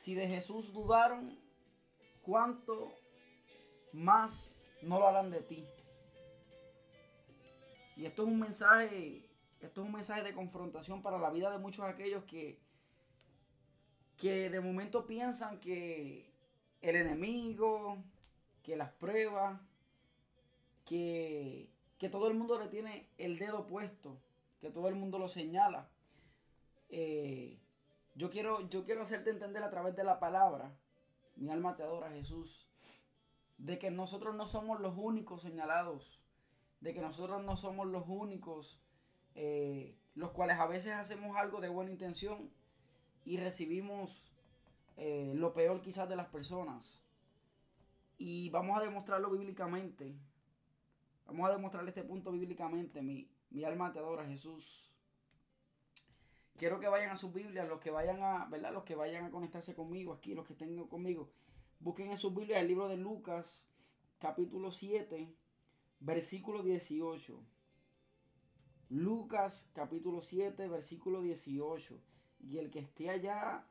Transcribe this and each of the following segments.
Si de Jesús dudaron, ¿cuánto más no lo harán de ti? Y esto es un mensaje, esto es un mensaje de confrontación para la vida de muchos aquellos que, que de momento piensan que el enemigo, que las pruebas, que, que todo el mundo le tiene el dedo puesto, que todo el mundo lo señala. Eh, yo, quiero, yo quiero hacerte entender a través de la palabra, mi alma te adora Jesús, de que nosotros no somos los únicos señalados, de que nosotros no somos los únicos, eh, los cuales a veces hacemos algo de buena intención y recibimos eh, lo peor quizás de las personas. Y vamos a demostrarlo bíblicamente. Vamos a demostrarle este punto bíblicamente. Mi, mi alma te adora, Jesús. Quiero que vayan a sus Biblias, los que vayan a, ¿verdad? Los que vayan a conectarse conmigo aquí, los que estén conmigo. Busquen en sus Biblias el libro de Lucas, capítulo 7, versículo 18. Lucas, capítulo 7, versículo 18. Y el que esté allá,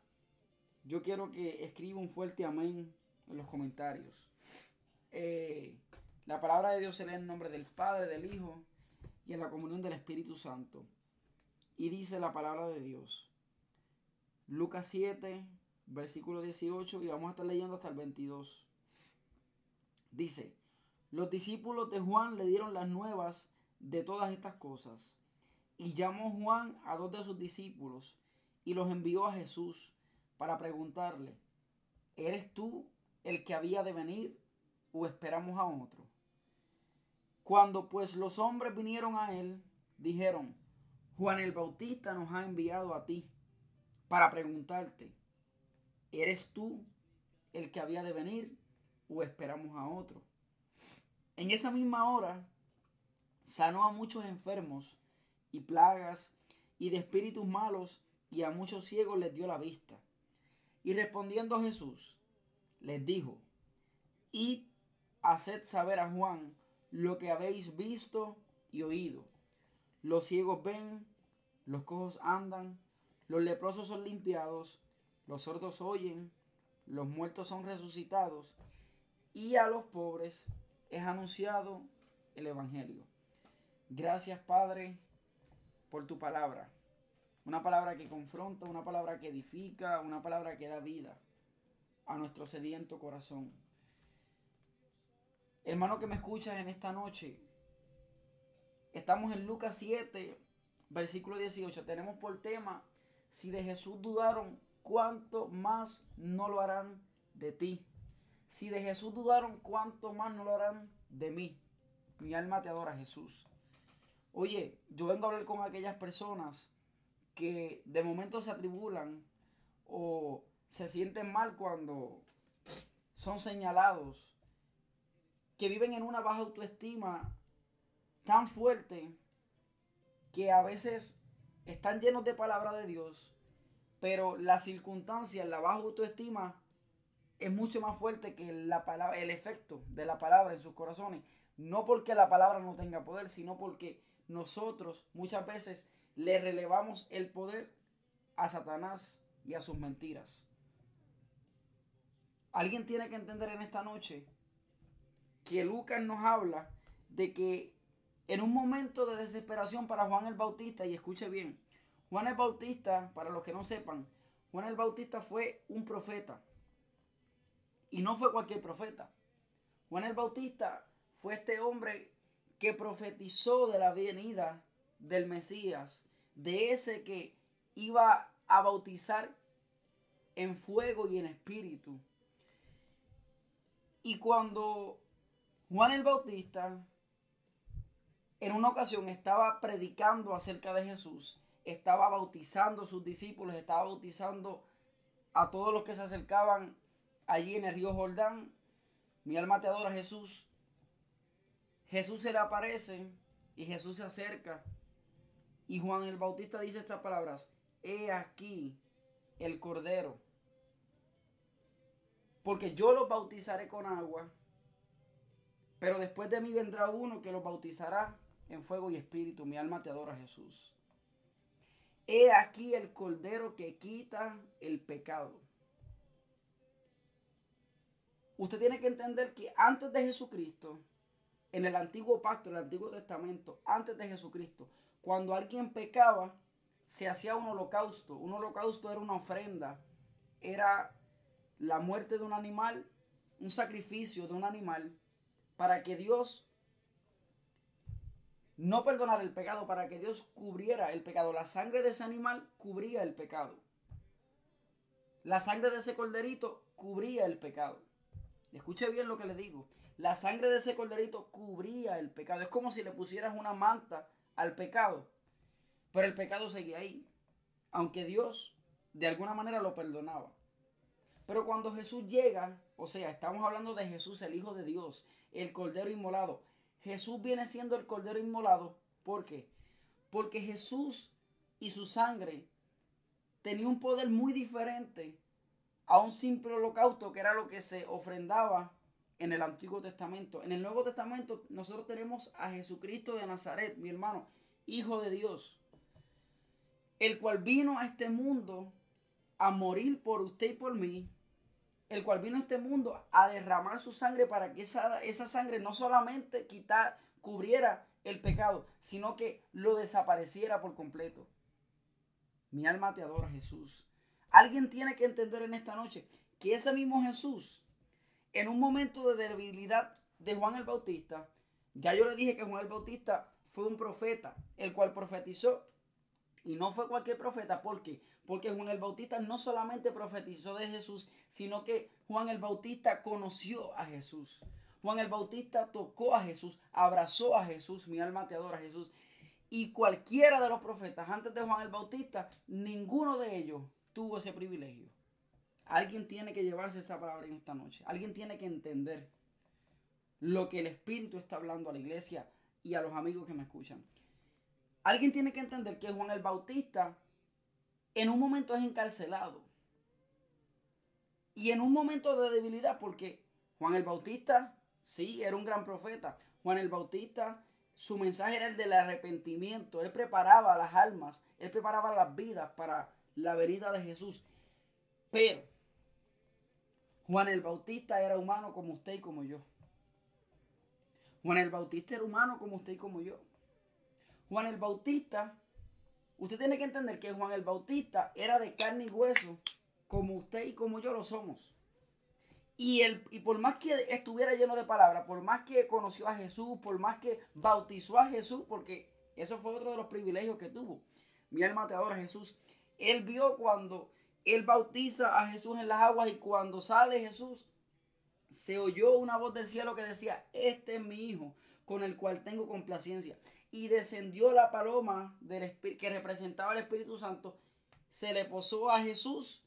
yo quiero que escriba un fuerte amén en los comentarios. Eh, la palabra de Dios se lee en nombre del Padre, del Hijo y en la comunión del Espíritu Santo. Y dice la palabra de Dios. Lucas 7, versículo 18, y vamos a estar leyendo hasta el 22. Dice, los discípulos de Juan le dieron las nuevas de todas estas cosas. Y llamó Juan a dos de sus discípulos y los envió a Jesús para preguntarle, ¿eres tú el que había de venir o esperamos a otro? Cuando pues los hombres vinieron a él, dijeron, Juan el Bautista nos ha enviado a ti para preguntarte, ¿eres tú el que había de venir o esperamos a otro? En esa misma hora sanó a muchos enfermos y plagas y de espíritus malos y a muchos ciegos les dio la vista. Y respondiendo Jesús, les dijo, id, haced saber a Juan lo que habéis visto y oído. Los ciegos ven, los cojos andan, los leprosos son limpiados, los sordos oyen, los muertos son resucitados, y a los pobres es anunciado el Evangelio. Gracias Padre por tu palabra. Una palabra que confronta, una palabra que edifica, una palabra que da vida a nuestro sediento corazón. Hermano que me escuchas en esta noche, estamos en Lucas 7, versículo 18. Tenemos por tema, si de Jesús dudaron, ¿cuánto más no lo harán de ti? Si de Jesús dudaron, ¿cuánto más no lo harán de mí? Mi alma te adora, Jesús. Oye, yo vengo a hablar con aquellas personas que de momento se atribulan o se sienten mal cuando son señalados, que viven en una baja autoestima tan fuerte que a veces están llenos de palabra de Dios, pero las circunstancias, la baja autoestima es mucho más fuerte que la palabra, el efecto de la palabra en sus corazones. No porque la palabra no tenga poder, sino porque nosotros muchas veces le relevamos el poder a Satanás y a sus mentiras. Alguien tiene que entender en esta noche que Lucas nos habla de que en un momento de desesperación para Juan el Bautista, y escuche bien, Juan el Bautista, para los que no sepan, Juan el Bautista fue un profeta. Y no fue cualquier profeta. Juan el Bautista fue este hombre que profetizó de la venida del Mesías, de ese que iba a bautizar en fuego y en espíritu. Y cuando Juan el Bautista en una ocasión estaba predicando acerca de Jesús, estaba bautizando a sus discípulos, estaba bautizando a todos los que se acercaban allí en el río Jordán. Mi alma te adora Jesús. Jesús se le aparece y Jesús se acerca. Y Juan el Bautista dice estas palabras, he aquí el Cordero. Porque yo los bautizaré con agua, pero después de mí vendrá uno que los bautizará en fuego y espíritu. Mi alma te adora Jesús. He aquí el Cordero que quita el pecado. usted tiene que entender que antes de Jesucristo, en el antiguo pacto, en el antiguo testamento, antes de Jesucristo, cuando alguien pecaba, se hacía un holocausto. Un holocausto era una ofrenda, era la muerte de un animal, un sacrificio de un animal, para que Dios no perdonara el pecado, para que Dios cubriera el pecado. La sangre de ese animal cubría el pecado. La sangre de ese corderito cubría el pecado. Escuche bien lo que le digo. La sangre de ese corderito cubría el pecado. Es como si le pusieras una manta al pecado. Pero el pecado seguía ahí. Aunque Dios de alguna manera lo perdonaba. Pero cuando Jesús llega, o sea, estamos hablando de Jesús, el Hijo de Dios, el Cordero Inmolado. Jesús viene siendo el Cordero Inmolado. ¿Por qué? Porque Jesús y su sangre tenía un poder muy diferente a un simple holocausto que era lo que se ofrendaba en el Antiguo Testamento. En el Nuevo Testamento nosotros tenemos a Jesucristo de Nazaret, mi hermano, Hijo de Dios, el cual vino a este mundo a morir por usted y por mí, el cual vino a este mundo a derramar su sangre para que esa, esa sangre no solamente quitar, cubriera el pecado, sino que lo desapareciera por completo. Mi alma te adora, Jesús. Alguien tiene que entender en esta noche que ese mismo Jesús en un momento de debilidad de Juan el Bautista, ya yo le dije que Juan el Bautista fue un profeta, el cual profetizó. Y no fue cualquier profeta, ¿por qué? Porque Juan el Bautista no solamente profetizó de Jesús, sino que Juan el Bautista conoció a Jesús. Juan el Bautista tocó a Jesús, abrazó a Jesús, mi alma te adora Jesús. Y cualquiera de los profetas antes de Juan el Bautista, ninguno de ellos tuvo ese privilegio. Alguien tiene que llevarse esta palabra en esta noche. Alguien tiene que entender lo que el Espíritu está hablando a la iglesia y a los amigos que me escuchan. Alguien tiene que entender que Juan el Bautista en un momento es encarcelado. Y en un momento de debilidad, porque Juan el Bautista, sí, era un gran profeta. Juan el Bautista, su mensaje era el del arrepentimiento. Él preparaba las almas, él preparaba las vidas para la venida de Jesús. Pero Juan el Bautista era humano como usted y como yo. Juan el Bautista era humano como usted y como yo. Juan el Bautista, usted tiene que entender que Juan el Bautista era de carne y hueso como usted y como yo lo somos. Y, el, y por más que estuviera lleno de palabras, por más que conoció a Jesús, por más que bautizó a Jesús, porque eso fue otro de los privilegios que tuvo. Mi alma te adora Jesús. Él vio cuando él bautiza a Jesús en las aguas y cuando sale Jesús, se oyó una voz del cielo que decía, este es mi hijo con el cual tengo complacencia. Y descendió la paloma del que representaba el Espíritu Santo, se le posó a Jesús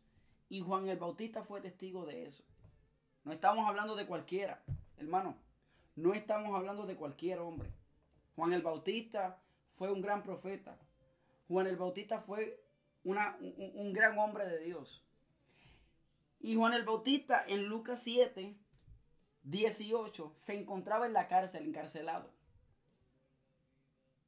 y Juan el Bautista fue testigo de eso. No estamos hablando de cualquiera, hermano. No estamos hablando de cualquier hombre. Juan el Bautista fue un gran profeta. Juan el Bautista fue un, gran hombre de Dios. Y Juan el Bautista en Lucas 7, 18, se encontraba en la cárcel, encarcelado.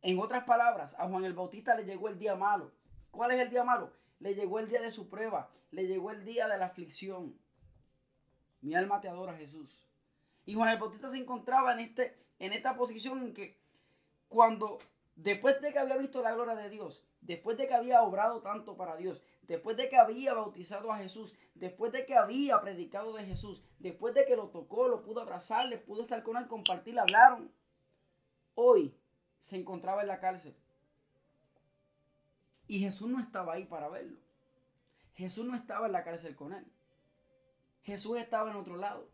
En otras palabras, a Juan el Bautista le llegó el día malo. ¿Cuál es el día malo? Le llegó el día de su prueba, le llegó el día de la aflicción. Mi alma te adora, Jesús. Y Juan el Bautista se encontraba en, este, en esta posición en que cuando, después de que había visto la gloria de Dios, después de que había obrado tanto para Dios, después de que había bautizado a Jesús, después de que había predicado de Jesús, después de que lo tocó, lo pudo abrazar, le pudo estar con él, compartir, hablaron, hoy se encontraba en la cárcel. Y Jesús no estaba ahí para verlo. Jesús no estaba en la cárcel con él. Jesús estaba en otro lado.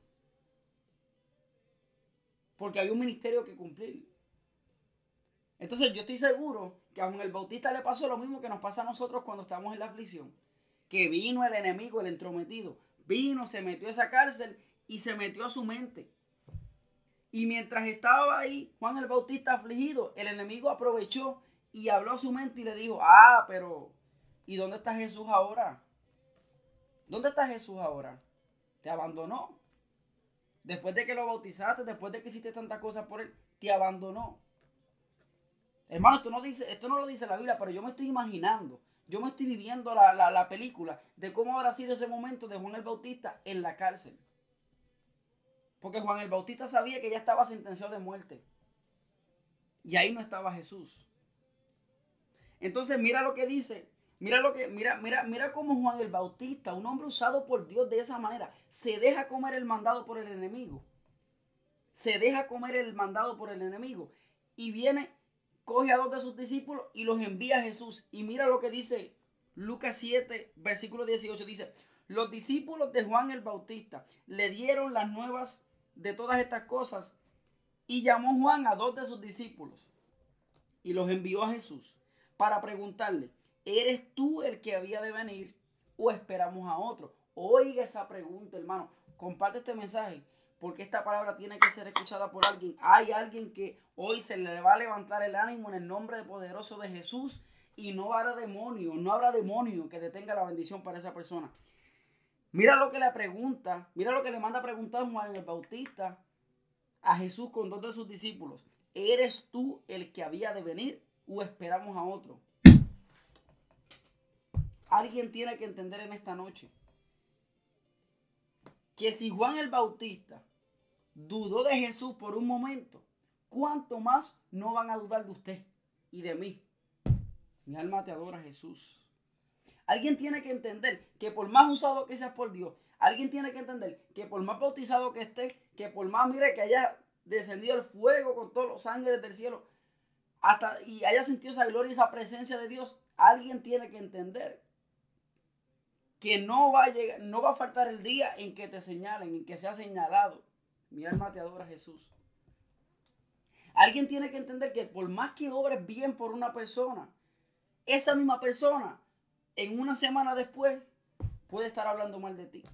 Porque había un ministerio que cumplir. Entonces yo estoy seguro que a Juan el Bautista le pasó lo mismo que nos pasa a nosotros cuando estamos en la aflicción. Que vino el enemigo, el entrometido. Vino, se metió a esa cárcel y se metió a su mente. Y mientras estaba ahí Juan el Bautista afligido, el enemigo aprovechó y habló a su mente y le dijo, ah, pero ¿y dónde está Jesús ahora? ¿Dónde está Jesús ahora? Te abandonó. Después de que lo bautizaste, después de que hiciste tantas cosas por él, te abandonó. Hermano, esto no, dice, esto no lo dice la Biblia, pero yo me estoy imaginando, yo me estoy viviendo la, película de cómo habrá sido ese momento de Juan el Bautista en la cárcel. Porque Juan el Bautista sabía que ya estaba sentenciado de muerte. Y ahí no estaba Jesús. Entonces mira lo que dice. Mira lo que mira mira mira cómo Juan el Bautista, un hombre usado por Dios de esa manera, se deja comer el mandado por el enemigo. Se deja comer el mandado por el enemigo y viene coge a dos de sus discípulos y los envía a Jesús. Y mira lo que dice Lucas 7, versículo 18 dice, "Los discípulos de Juan el Bautista le dieron las nuevas de todas estas cosas y llamó Juan a dos de sus discípulos y los envió a Jesús para preguntarle, ¿eres tú el que había de venir o esperamos a otro? Oiga esa pregunta, hermano. Comparte este mensaje porque esta palabra tiene que ser escuchada por alguien. Hay alguien que hoy se le va a levantar el ánimo en el nombre poderoso de Jesús y no habrá demonio, no habrá demonio que detenga la bendición para esa persona. Mira lo que le pregunta, mira lo que le manda a preguntar Juan el Bautista a Jesús con dos de sus discípulos. ¿Eres tú el que había de venir o esperamos a otro? Alguien tiene que entender en esta noche que si Juan el Bautista dudó de Jesús por un momento, ¿cuánto más no van a dudar de usted y de mí? Mi alma te adora, Jesús. Alguien tiene que entender que por más usado que seas por Dios, alguien tiene que entender que por más bautizado que estés, que por más, mire, que haya descendido el fuego con todos los ángeles del cielo, hasta y haya sentido esa gloria y esa presencia de Dios, alguien tiene que entender que no va a llegar, no va a faltar el día en que te señalen, en que sea señalado. Mi alma te adora Jesús. Alguien tiene que entender que por más que obres bien por una persona, esa misma persona en una semana después puede estar hablando mal de ti.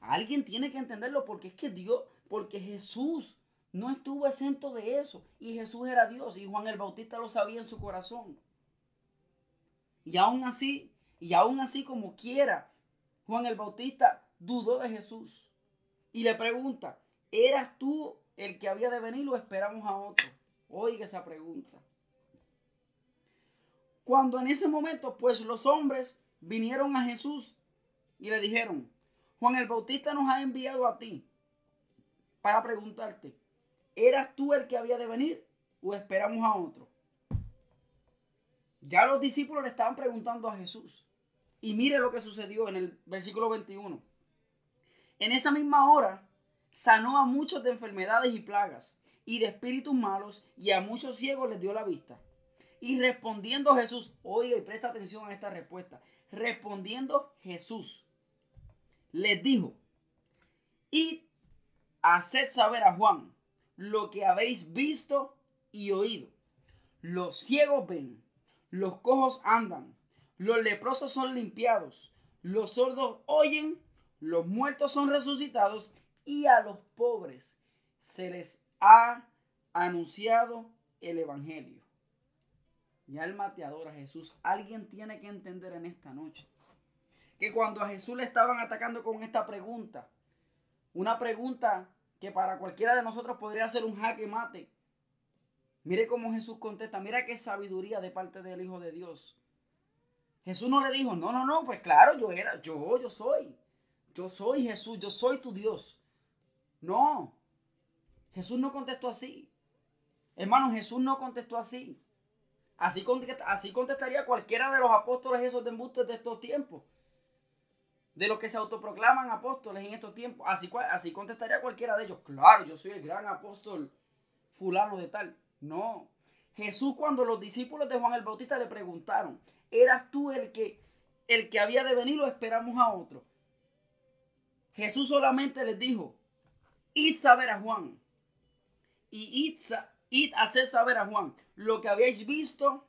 Alguien tiene que entenderlo porque es que Dios, porque Jesús no estuvo exento de eso. Y Jesús era Dios y Juan el Bautista lo sabía en su corazón. Y aún así, y aún así como quiera, Juan el Bautista dudó de Jesús. Y le pregunta, ¿eras tú el que había de venir o esperamos a otro? Oiga esa pregunta. Cuando en ese momento, pues los hombres vinieron a Jesús y le dijeron, Juan el Bautista nos ha enviado a ti para preguntarte, ¿eras tú el que había de venir o esperamos a otro? Ya los discípulos le estaban preguntando a Jesús. Y mire lo que sucedió en el versículo 21. En esa misma hora sanó a muchos de enfermedades y plagas y de espíritus malos y a muchos ciegos les dio la vista. Y respondiendo Jesús, oiga y presta atención a esta respuesta. Respondiendo Jesús, les dijo, y haced saber a Juan lo que habéis visto y oído. Los ciegos ven, los cojos andan, los leprosos son limpiados, los sordos oyen, los muertos son resucitados y a los pobres se les ha anunciado el Evangelio. Mi alma te adora, Jesús. Alguien tiene que entender en esta noche que cuando a Jesús le estaban atacando con esta pregunta, una pregunta que para cualquiera de nosotros podría ser un jaque mate. Mire cómo Jesús contesta, mira qué sabiduría de parte del Hijo de Dios. Jesús no le dijo, no, no, no, pues claro, yo era, yo, yo soy. Yo soy Jesús, yo soy tu Dios. No, Jesús no contestó así. Hermano, Jesús no contestó así. Así, así contestaría cualquiera de los apóstoles esos de embustes de estos tiempos. De los que se autoproclaman apóstoles en estos tiempos. Así, así contestaría cualquiera de ellos. Claro, yo soy el gran apóstol fulano de tal. No. Jesús cuando los discípulos de Juan el Bautista le preguntaron, ¿eras tú el que, el que había de venir o esperamos a otro? Jesús solamente les dijo, id saber a Juan. Y id, id a saber a Juan lo que habéis visto,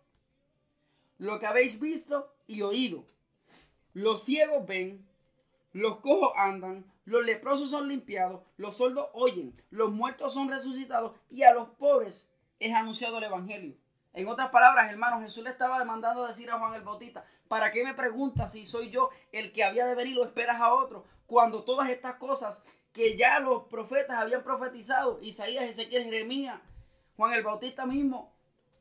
lo que habéis visto y oído. Los ciegos ven, los cojos andan, los leprosos son limpiados, los sordos oyen, los muertos son resucitados y a los pobres es anunciado el Evangelio. En otras palabras, hermanos, Jesús le estaba demandando decir a Juan el Bautista, ¿para qué me preguntas si soy yo el que había de venir o esperas a otro? Cuando todas estas cosas que ya los profetas habían profetizado, Isaías, Ezequiel, Jeremías, Juan el Bautista mismo,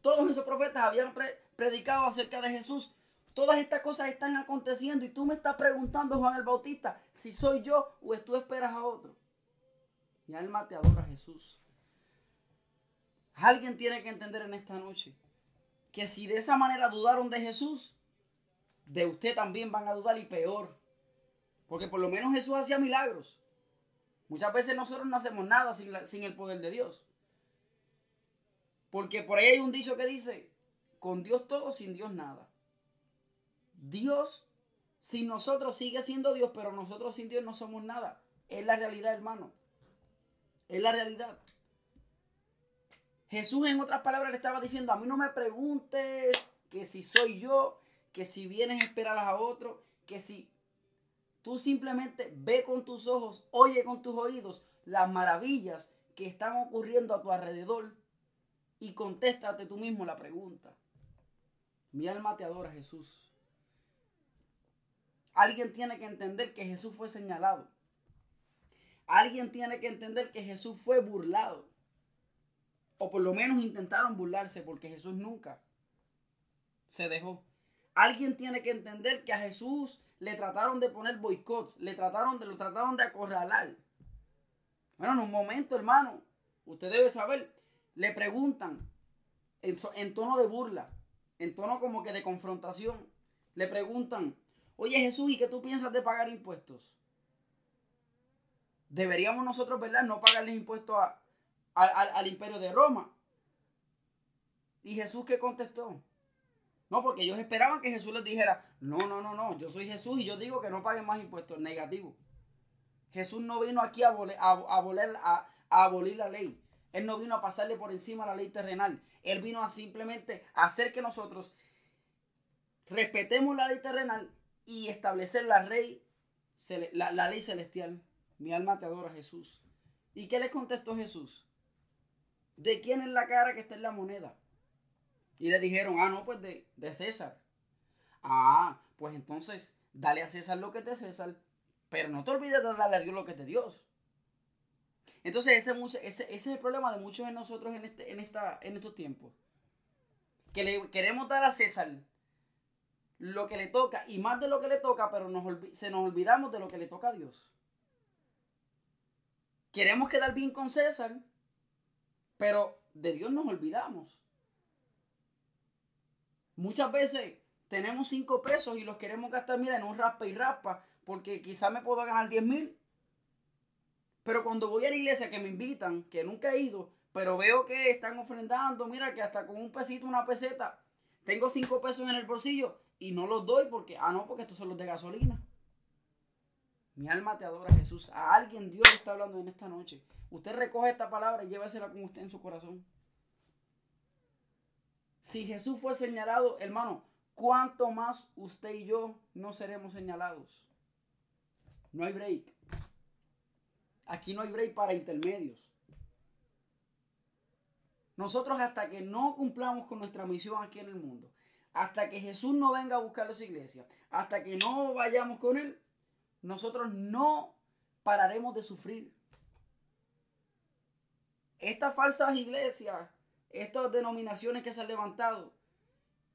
todos esos profetas habían predicado acerca de Jesús. Todas estas cosas están aconteciendo y tú me estás preguntando, Juan el Bautista, si soy yo o tú esperas a otro. Mi alma te adora, Jesús. Alguien tiene que entender en esta noche que si de esa manera dudaron de Jesús, de usted también van a dudar y peor. Porque por lo menos Jesús hacía milagros. Muchas veces nosotros no hacemos nada sin, sin el poder de Dios. Porque por ahí hay un dicho que dice, con Dios todo, sin Dios nada. Dios sin nosotros sigue siendo Dios, pero nosotros sin Dios no somos nada. Es la realidad, hermano. Es la realidad. Jesús, en otras palabras, le estaba diciendo: A mí no me preguntes que si soy yo, que si vienes a esperar a otro, que si tú simplemente ve con tus ojos, oye con tus oídos las maravillas que están ocurriendo a tu alrededor y contéstate tú mismo la pregunta. Mi alma te adora, Jesús. Alguien tiene que entender que Jesús fue señalado. Alguien tiene que entender que Jesús fue burlado. O por lo menos intentaron burlarse porque Jesús nunca se dejó. Alguien tiene que entender que a Jesús le trataron de poner boicots, le trataron de, lo trataron de acorralar. Bueno, en un momento, hermano, usted debe saber, le preguntan en, tono de burla, en tono como que de confrontación, le preguntan, oye Jesús, ¿y qué tú piensas de pagar impuestos? Deberíamos nosotros, ¿verdad? No pagarles impuestos a, al imperio de Roma. ¿Y Jesús qué contestó? No, porque ellos esperaban que Jesús les dijera, no, no, no, no, yo soy Jesús y yo digo que no paguen más impuestos, negativo. Jesús no vino aquí a, a, abolir la ley. Él no vino a pasarle por encima la ley terrenal. Él vino a simplemente hacer que nosotros respetemos la ley terrenal y establecer la ley, la, ley celestial. Mi alma te adora, Jesús. ¿Y qué le contestó Jesús? ¿De quién es la cara que está en la moneda? Y le dijeron, ah, no, pues de, César. Ah, pues entonces, dale a César lo que es César, pero no te olvides de darle a Dios lo que es Dios. Entonces, ese, ese, es el problema de muchos de nosotros en, este, en, esta, en estos tiempos. Que le queremos dar a César lo que le toca y más de lo que le toca, pero nos, se nos olvidamos de lo que le toca a Dios. Queremos quedar bien con César, pero de Dios nos olvidamos. Muchas veces tenemos cinco pesos y los queremos gastar, mira, en un raspa y raspa, porque quizá me puedo ganar 10 mil. Pero cuando voy a la iglesia que me invitan, que nunca he ido, pero veo que están ofrendando, mira que hasta con un pesito, una peseta, tengo cinco pesos en el bolsillo y no los doy porque, ah, no, porque estos son los de gasolina. Mi alma te adora, Jesús. A alguien Dios está hablando en esta noche. Usted recoge esta palabra y llévesela con usted en su corazón. Si Jesús fue señalado, hermano, ¿cuánto más usted y yo no seremos señalados? No hay break. Aquí no hay break para intermedios. Nosotros hasta que no cumplamos con nuestra misión aquí en el mundo, hasta que Jesús no venga a buscar a su iglesia, hasta que no vayamos con Él, nosotros no pararemos de sufrir. Estas falsas iglesias estas denominaciones que se han levantado,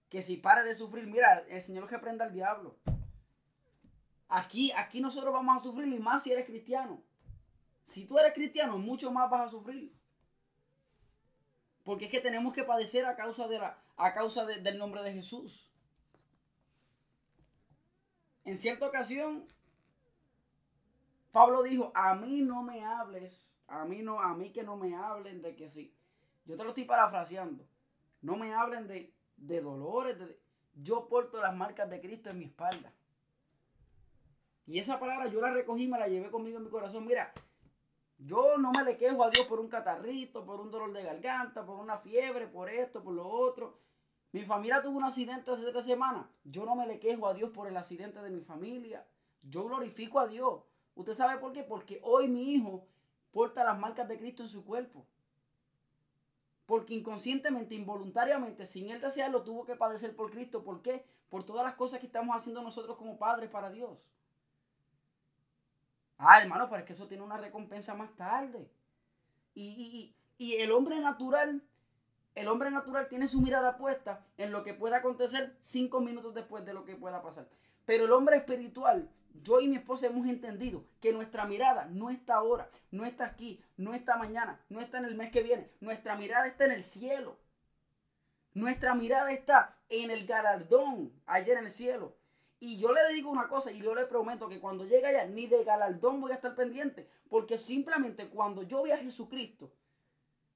que si para de sufrir, mira, el Señor que prenda al diablo. Aquí, aquí nosotros vamos a sufrir y más si eres cristiano. Si tú eres cristiano, mucho más vas a sufrir. Porque es que tenemos que padecer a causa, de la, a causa del nombre de Jesús. En cierta ocasión, Pablo dijo, a mí no me hables, a mí no, a mí que no me hablen de que sí. Yo te lo estoy parafraseando. No me hablen de, dolores. yo porto las marcas de Cristo en mi espalda. Y esa palabra yo la recogí me la llevé conmigo en mi corazón. Mira, yo no me le quejo a Dios por un catarrito, por un dolor de garganta, por una fiebre, por esto, por lo otro. Mi familia tuvo un accidente hace tres semanas. Yo no me le quejo a Dios por el accidente de mi familia. Yo glorifico a Dios. ¿Usted sabe por qué? Porque hoy mi hijo porta las marcas de Cristo en su cuerpo. Porque inconscientemente, involuntariamente, sin él desearlo, tuvo que padecer por Cristo. ¿Por qué? Por todas las cosas que estamos haciendo nosotros como padres para Dios. Ah, hermano, pero es que eso tiene una recompensa más tarde. Y, y el hombre natural, el hombre natural tiene su mirada puesta en lo que pueda acontecer cinco minutos después de lo que pueda pasar. Pero el hombre espiritual yo y mi esposa hemos entendido que nuestra mirada no está ahora, no está aquí, no está mañana, no está en el mes que viene. Nuestra mirada está en el cielo. Nuestra mirada está en el galardón allá en el cielo. Y yo le digo una cosa y yo le prometo que cuando llegue allá ni de galardón voy a estar pendiente. Porque simplemente cuando yo vea a Jesucristo,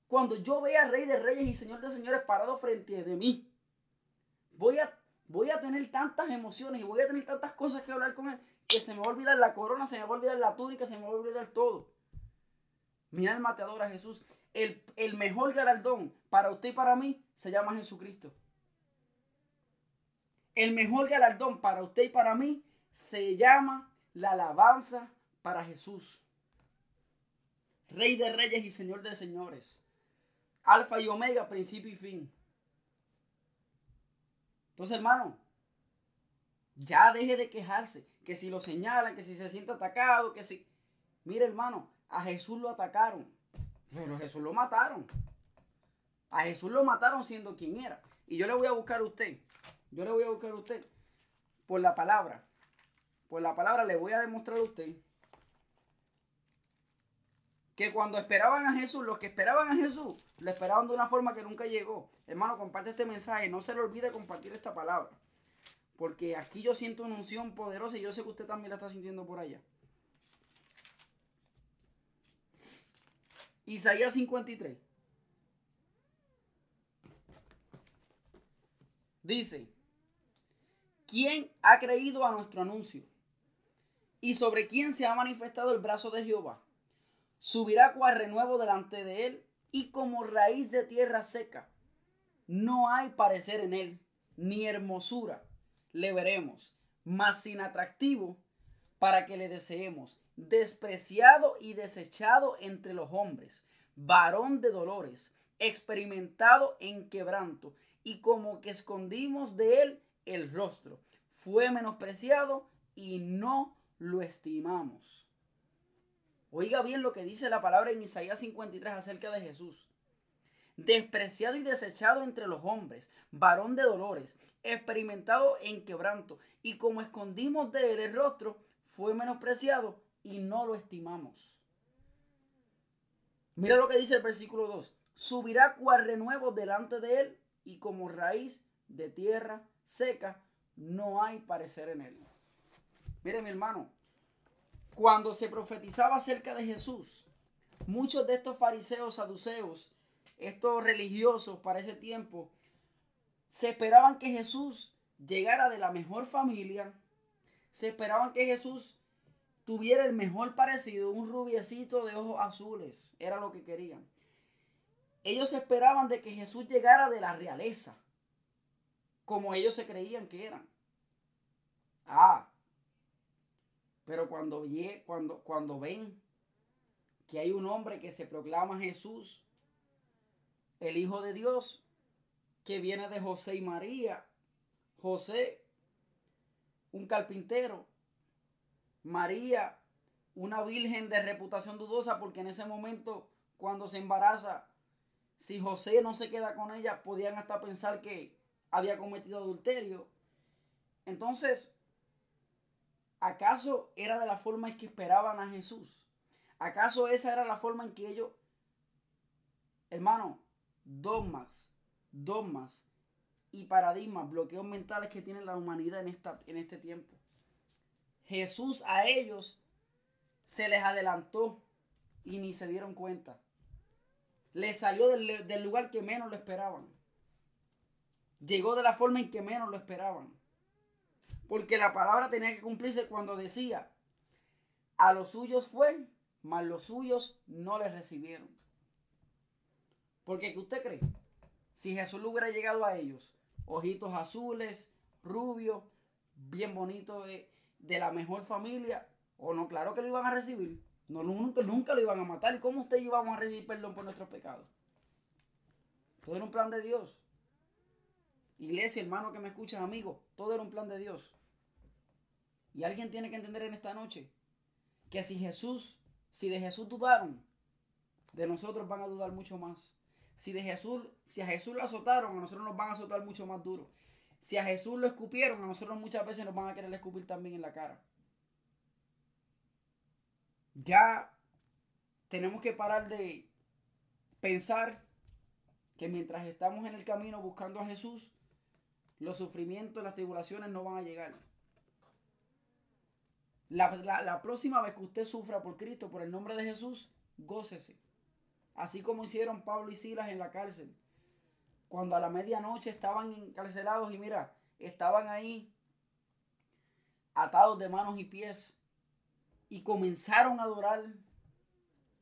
cuando yo vea a Rey de Reyes y Señor de Señores parado frente de mí, voy a, voy a tener tantas emociones y voy a tener tantas cosas que hablar con Él que se me va a olvidar la corona, se me va a olvidar la túnica, se me va a olvidar todo. Mi alma te adora, Jesús. El, el mejor galardón para usted y para mí se llama Jesucristo. El mejor galardón para usted y para mí se llama la alabanza para Jesús. Rey de reyes y Señor de señores. Alfa y Omega, principio y fin. Entonces, hermano, ya deje de quejarse. Que si lo señalan, que si se siente atacado, que si... Mire, hermano, a Jesús lo atacaron. Pero a Jesús lo mataron. A Jesús lo mataron siendo quien era. Y yo le voy a buscar a usted. Yo le voy a buscar a usted. Por la palabra. Por la palabra le voy a demostrar a usted. Que cuando esperaban a Jesús, los que esperaban a Jesús, lo esperaban de una forma que nunca llegó. Hermano, comparte este mensaje. No se le olvide compartir esta palabra. Porque aquí yo siento una unción poderosa y yo sé que usted también la está sintiendo por allá. Isaías 53. Dice, ¿quién ha creído a nuestro anuncio? ¿Y sobre quién se ha manifestado el brazo de Jehová? Subirá cual renuevo delante de él y como raíz de tierra seca. No hay parecer en él, ni hermosura le veremos, mas sin atractivo para que le deseemos, despreciado y desechado entre los hombres, varón de dolores, experimentado en quebranto, y como que escondimos de él el rostro. Fue menospreciado y no lo estimamos. Oiga bien lo que dice la palabra en Isaías 53 acerca de Jesús despreciado y desechado entre los hombres, varón de dolores, experimentado en quebranto, y como escondimos de él el rostro, fue menospreciado y no lo estimamos. Mira lo que dice el versículo 2. Subirá cual renuevo delante de él y como raíz de tierra seca no hay parecer en él. Mire mi hermano, cuando se profetizaba acerca de Jesús, muchos de estos fariseos saduceos estos religiosos para ese tiempo se esperaban que Jesús llegara de la mejor familia, se esperaban que Jesús tuviera el mejor parecido, un rubiecito de ojos azules, era lo que querían. Ellos esperaban de que Jesús llegara de la realeza, como ellos se creían que eran. Ah, pero cuando, cuando, cuando ven que hay un hombre que se proclama Jesús, el Hijo de Dios, que viene de José y María. José, un carpintero. María, una virgen de reputación dudosa, porque en ese momento, cuando se embaraza, si José no se queda con ella, podían hasta pensar que había cometido adulterio. Entonces, ¿acaso era de la forma en que esperaban a Jesús? ¿Acaso esa era la forma en que ellos, hermano, dogmas, dogmas y paradigmas, bloqueos mentales que tiene la humanidad en, esta, en este tiempo. Jesús a ellos se les adelantó y ni se dieron cuenta. Les salió del, del lugar que menos lo esperaban. Llegó de la forma en que menos lo esperaban. Porque la palabra tenía que cumplirse cuando decía, a los suyos fue, mas los suyos no les recibieron. Porque ¿qué usted cree? Si Jesús hubiera llegado a ellos, ojitos azules, rubios, bien bonitos, de, la mejor familia, o no, claro que lo iban a recibir. No, nunca, nunca lo iban a matar. ¿Y cómo usted y a recibir perdón por nuestros pecados? Todo era un plan de Dios. Iglesia, hermano que me escuchan, amigo, todo era un plan de Dios. Y alguien tiene que entender en esta noche que si Jesús, si de Jesús dudaron, de nosotros van a dudar mucho más. Si de Jesús, si a Jesús lo azotaron, a nosotros nos van a azotar mucho más duro. Si a Jesús lo escupieron, a nosotros muchas veces nos van a querer escupir también en la cara. ya tenemos que parar de pensar que mientras estamos en el camino buscando a Jesús, los sufrimientos, las tribulaciones no van a llegar. La, próxima vez que usted sufra por Cristo, por el nombre de Jesús, gócese. Así como hicieron Pablo y Silas en la cárcel. Cuando a la medianoche estaban encarcelados y mira, estaban ahí atados de manos y pies y comenzaron a adorar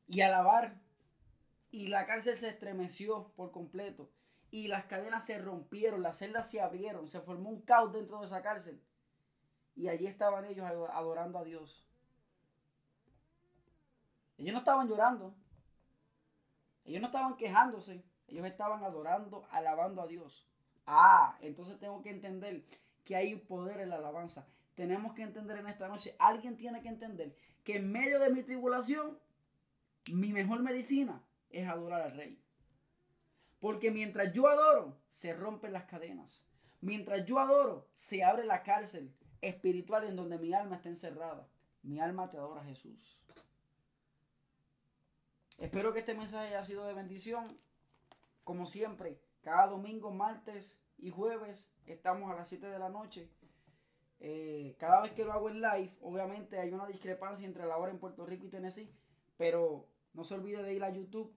y alabar y la cárcel se estremeció por completo y las cadenas se rompieron, las celdas se abrieron, se formó un caos dentro de esa cárcel y allí estaban ellos adorando a Dios. Ellos no estaban llorando, ellos no estaban quejándose, ellos estaban adorando, alabando a Dios. Ah, entonces tengo que entender que hay poder en la alabanza. Tenemos que entender en esta noche, alguien tiene que entender que en medio de mi tribulación, mi mejor medicina es adorar al rey. Porque mientras yo adoro, se rompen las cadenas. Mientras yo adoro, se abre la cárcel espiritual en donde mi alma está encerrada. Mi alma te adora, Jesús. Espero que este mensaje haya sido de bendición. Como siempre, cada domingo, martes y jueves estamos a las 7 de la noche. Eh, cada vez que lo hago en live, obviamente hay una discrepancia entre la hora en Puerto Rico y Tennessee, pero no se olvide de ir a YouTube,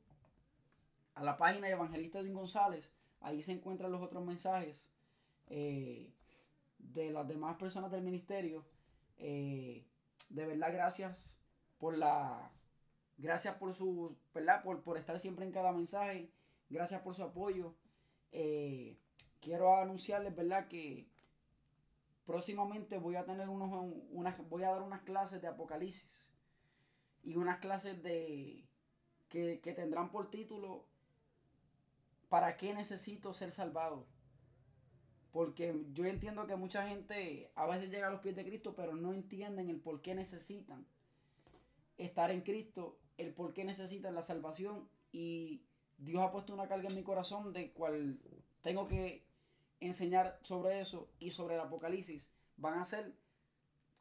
a la página de Evangelista Edwin González. Ahí se encuentran los otros mensajes eh, de las demás personas del ministerio. Eh, de verdad, gracias por la. Gracias por su. ¿Verdad? Por, por estar siempre en cada mensaje. Gracias por su apoyo. Eh, quiero anunciarles, ¿verdad? Que próximamente voy a tener unos. Unas, voy a dar unas clases de Apocalipsis. Y unas clases de. Que, que tendrán por título. ¿Para qué necesito ser salvado? Porque yo entiendo que mucha gente a veces llega a los pies de Cristo, pero no entienden el por qué necesitan estar en Cristo, el por qué necesitan la salvación. Y Dios ha puesto una carga en mi corazón de cual tengo que enseñar sobre eso y sobre el Apocalipsis. Van a ser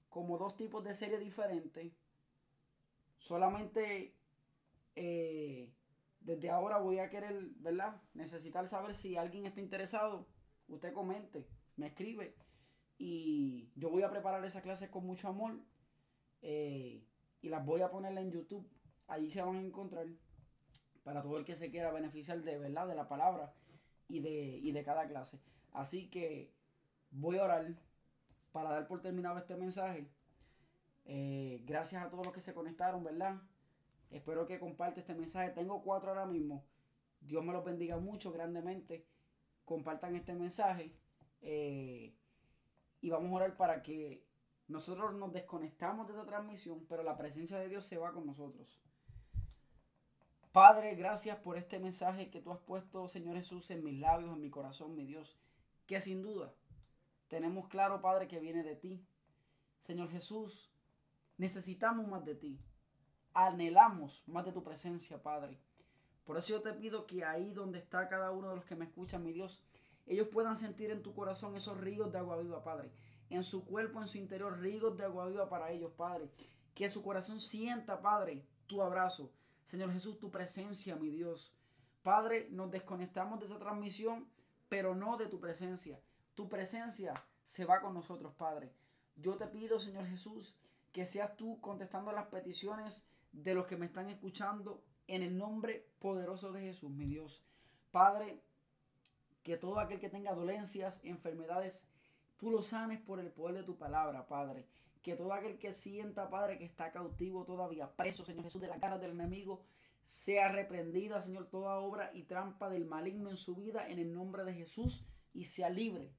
como dos tipos de series diferentes. Solamente eh, desde ahora voy a querer, ¿verdad? Necesitar saber si alguien está interesado usted comente, me escribe y yo voy a preparar esas clases con mucho amor eh, y las voy a poner en YouTube. Allí se van a encontrar para todo el que se quiera beneficiar de verdad de la palabra y de, de cada clase. Así que voy a orar para dar por terminado este mensaje. Eh, gracias a todos los que se conectaron, ¿verdad? Espero que comparte este mensaje. Tengo cuatro ahora mismo. Dios me los bendiga mucho, grandemente compartan este mensaje eh, y vamos a orar para que nosotros nos desconectamos de esta transmisión, pero la presencia de Dios se va con nosotros. Padre, gracias por este mensaje que tú has puesto, Señor Jesús, en mis labios, en mi corazón, mi Dios, que sin duda tenemos claro, Padre, que viene de ti. Señor Jesús, necesitamos más de ti. Anhelamos más de tu presencia, Padre. Por eso yo te pido que ahí donde está cada uno de los que me escuchan, mi Dios, ellos puedan sentir en tu corazón esos ríos de agua viva, Padre. En su cuerpo, en su interior, ríos de agua viva para ellos, Padre. Que su corazón sienta, Padre, tu abrazo. Señor Jesús, tu presencia, mi Dios. Padre, nos desconectamos de esta transmisión, pero no de tu presencia. Tu presencia se va con nosotros, Padre. Yo te pido, Señor Jesús, que seas tú contestando las peticiones de los que me están escuchando en el nombre poderoso de Jesús, mi Dios. Padre, que todo aquel que tenga dolencias, enfermedades, tú lo sanes por el poder de tu palabra, Padre. Que todo aquel que sienta, Padre, que está cautivo todavía, preso, Señor Jesús, de la cara del enemigo, sea reprendida, Señor, toda obra y trampa del maligno en su vida, en el nombre de Jesús, y sea libre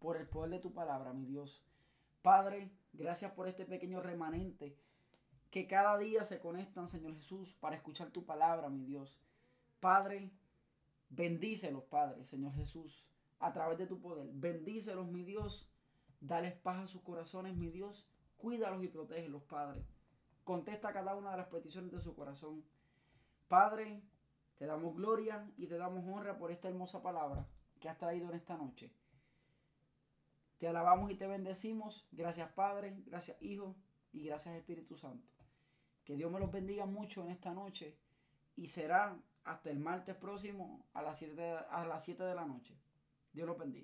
por el poder de tu palabra, mi Dios. Padre, gracias por este pequeño remanente que cada día se conectan, Señor Jesús, para escuchar tu palabra, mi Dios. Padre, bendícelos, Padre, Señor Jesús, a través de tu poder. Bendícelos, mi Dios. Dales paz a sus corazones, mi Dios. Cuídalos y protégelos, Padre. Contesta cada una de las peticiones de su corazón. Padre, te damos gloria y te damos honra por esta hermosa palabra que has traído en esta noche. Te alabamos y te bendecimos. Gracias Padre, gracias Hijo y gracias Espíritu Santo. Que Dios me los bendiga mucho en esta noche y será hasta el martes próximo a las 7 de, a las 7 de la noche. Dios los bendiga.